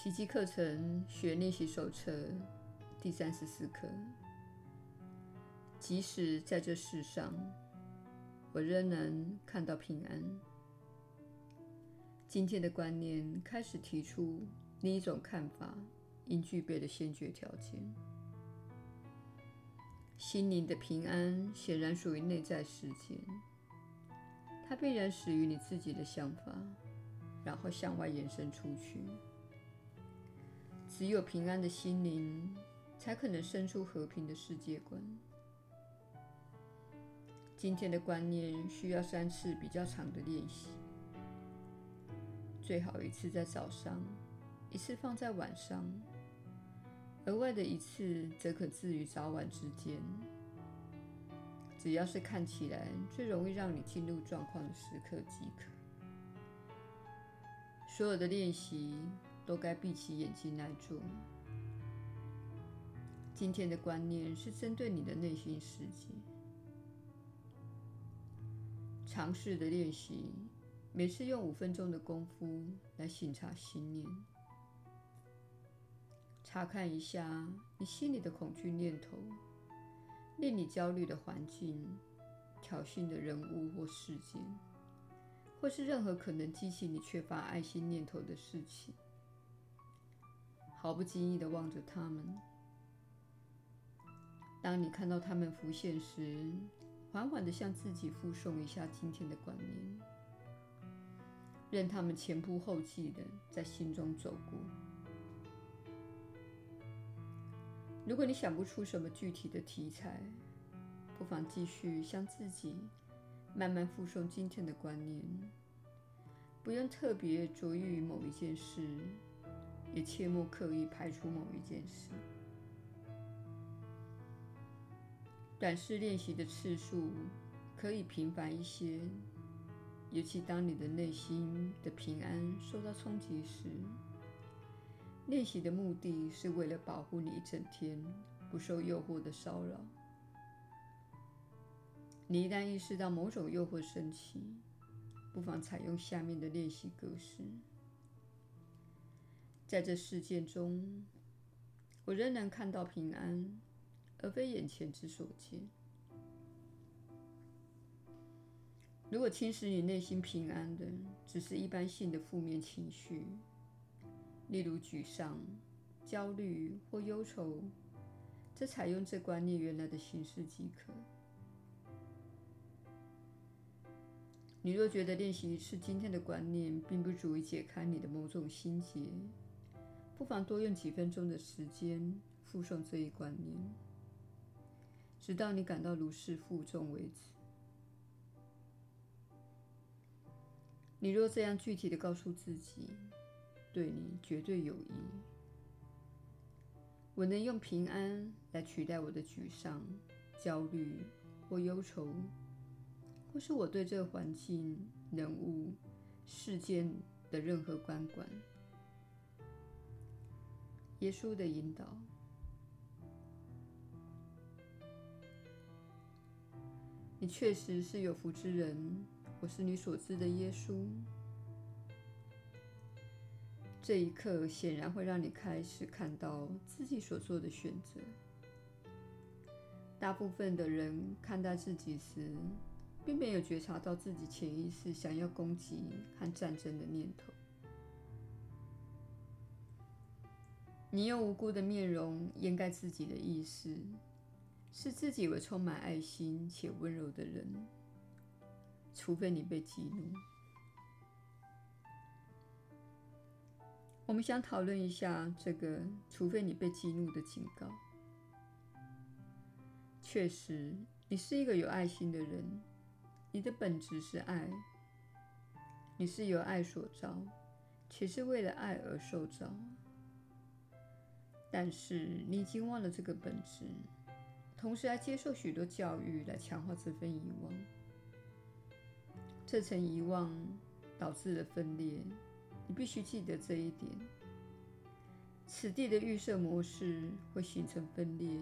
奇迹课程学练习手册第三十四课。即使在这世上，我仍能看到平安。今天的观念开始提出另一种看法应具备的先决条件：心灵的平安显然属于内在世界，它必然始于你自己的想法，然后向外延伸出去。只有平安的心灵，才可能生出和平的世界观。今天的观念需要三次比较长的练习，最好一次在早上，一次放在晚上，额外的一次则可置于早晚之间。只要是看起来最容易让你进入状况的时刻即可。所有的练习都该闭起眼睛来做。今天的观念是针对你的内心世界。尝试的练习，每次用五分钟的功夫来省察心念，查看一下你心里的恐惧念头、令你焦虑的环境、挑衅的人物或事件，或是任何可能激起你缺乏爱心念头的事情，毫不经意地望着他们。当你看到他们浮现时，缓缓地向自己复诵一下今天的观念，任他们前仆后继地在心中走过。如果你想不出什么具体的题材，不妨继续向自己慢慢复诵今天的观念，不用特别着意于某一件事，也切莫刻意排除某一件事。短时练习的次数可以频繁一些，尤其当你的内心的平安受到冲击时。练习的目的是为了保护你一整天不受诱惑的骚扰。你一旦意识到某种诱惑升起，不妨采用下面的练习格式：在这事件中，我仍能看到平安。而非眼前之所见。如果侵蚀你内心平安的只是一般性的负面情绪，例如沮丧、焦虑或忧愁，则采用这观念原来的形式即可。你若觉得练习一次今天的观念并不足以解开你的某种心结，不妨多用几分钟的时间复诵这一观念。直到你感到如释负重为止。你若这样具体地告诉自己，对你绝对有益。我能用平安来取代我的沮丧、焦虑或忧愁，或是我对这个环境、人物、事件的任何观感。耶稣的引导。你确实是有福之人，我是你所知的耶稣。这一刻显然会让你开始看到自己所做的选择。大部分的人看待自己时，并没有觉察到自己潜意识想要攻击和战争的念头。你用无辜的面容掩盖自己的意识。视自己为充满爱心且温柔的人，除非你被激怒。我们想讨论一下这个“除非你被激怒”的警告。确实，你是一个有爱心的人，你的本质是爱，你是由爱所造，且是为了爱而受造。但是，你已经忘了这个本质。同时还接受许多教育来强化这份遗忘，这层遗忘导致了分裂。你必须记得这一点。此地的预设模式会形成分裂。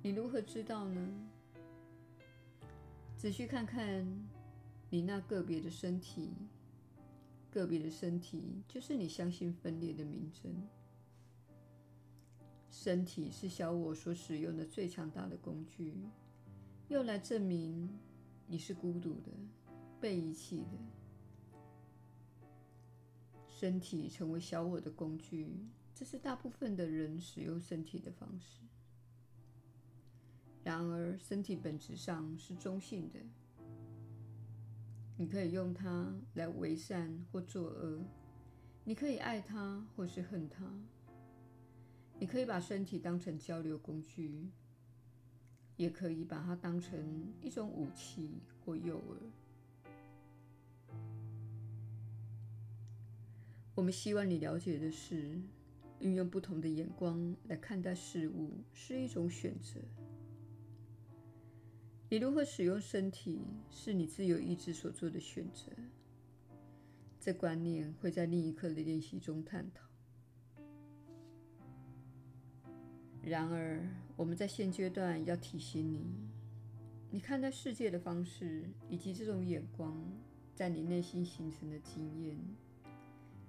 你如何知道呢？仔细看看你那个别的身体、个别的身体就是你相信分裂的明证。身体是小我所使用的最强大的工具，用来证明你是孤独的、被遗弃的。身体成为小我的工具，这是大部分的人使用身体的方式。然而，身体本质上是中性的。你可以用它来为善或作恶，你可以爱它或是恨它。你可以把身体当成交流工具，也可以把它当成一种武器或诱饵。我们希望你了解的是，运用不同的眼光来看待事物是一种选择。你如何使用身体，是你自由意志所做的选择。这观念会在另一课的练习中探讨。然而，我们在现阶段要提醒你：你看待世界的方式，以及这种眼光在你内心形成的经验，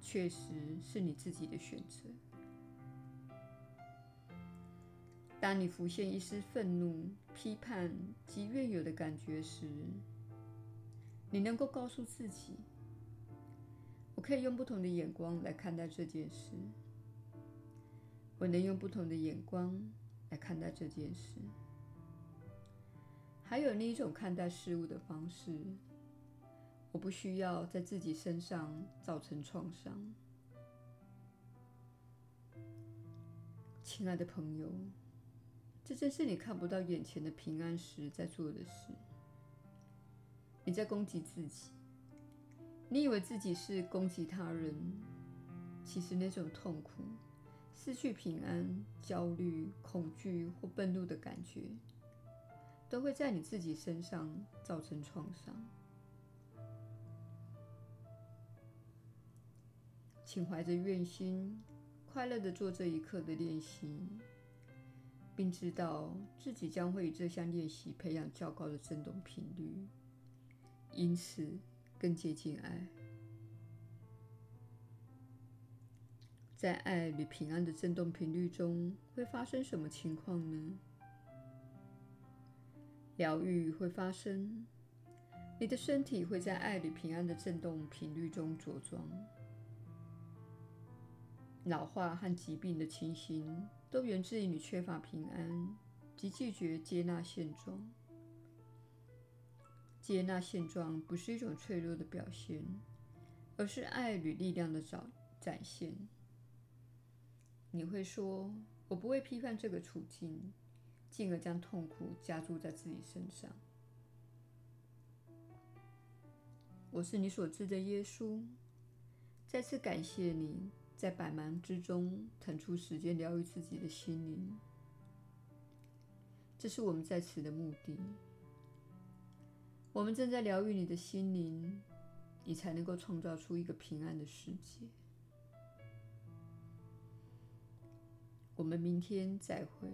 确实是你自己的选择。当你浮现一丝愤怒、批判及怨尤的感觉时，你能够告诉自己：“我可以用不同的眼光来看待这件事。我能用不同的眼光来看待这件事。还有另一种看待事物的方式，我不需要在自己身上造成创伤。”亲爱的朋友。这正是你看不到眼前的平安时在做的事。你在攻击自己，你以为自己是攻击他人，其实那种痛苦、失去平安、焦虑、恐惧或愤怒的感觉，都会在你自己身上造成创伤。请怀着愿心，快乐地做这一刻的练习。并知道自己将会与这项练习培养较高的振动频率，因此更接近爱。在爱与平安的振动频率中会发生什么情况呢？疗愈会发生，你的身体会在爱与平安的振动频率中着装。老化和疾病的情形都源自于你缺乏平安及拒绝接纳现状。接纳现状不是一种脆弱的表现，而是爱与力量的展展现。你会说：“我不会批判这个处境，进而将痛苦加注在自己身上。”我是你所知的耶稣，再次感谢你。在百忙之中腾出时间疗愈自己的心灵，这是我们在此的目的。我们正在疗愈你的心灵，你才能够创造出一个平安的世界。我们明天再会。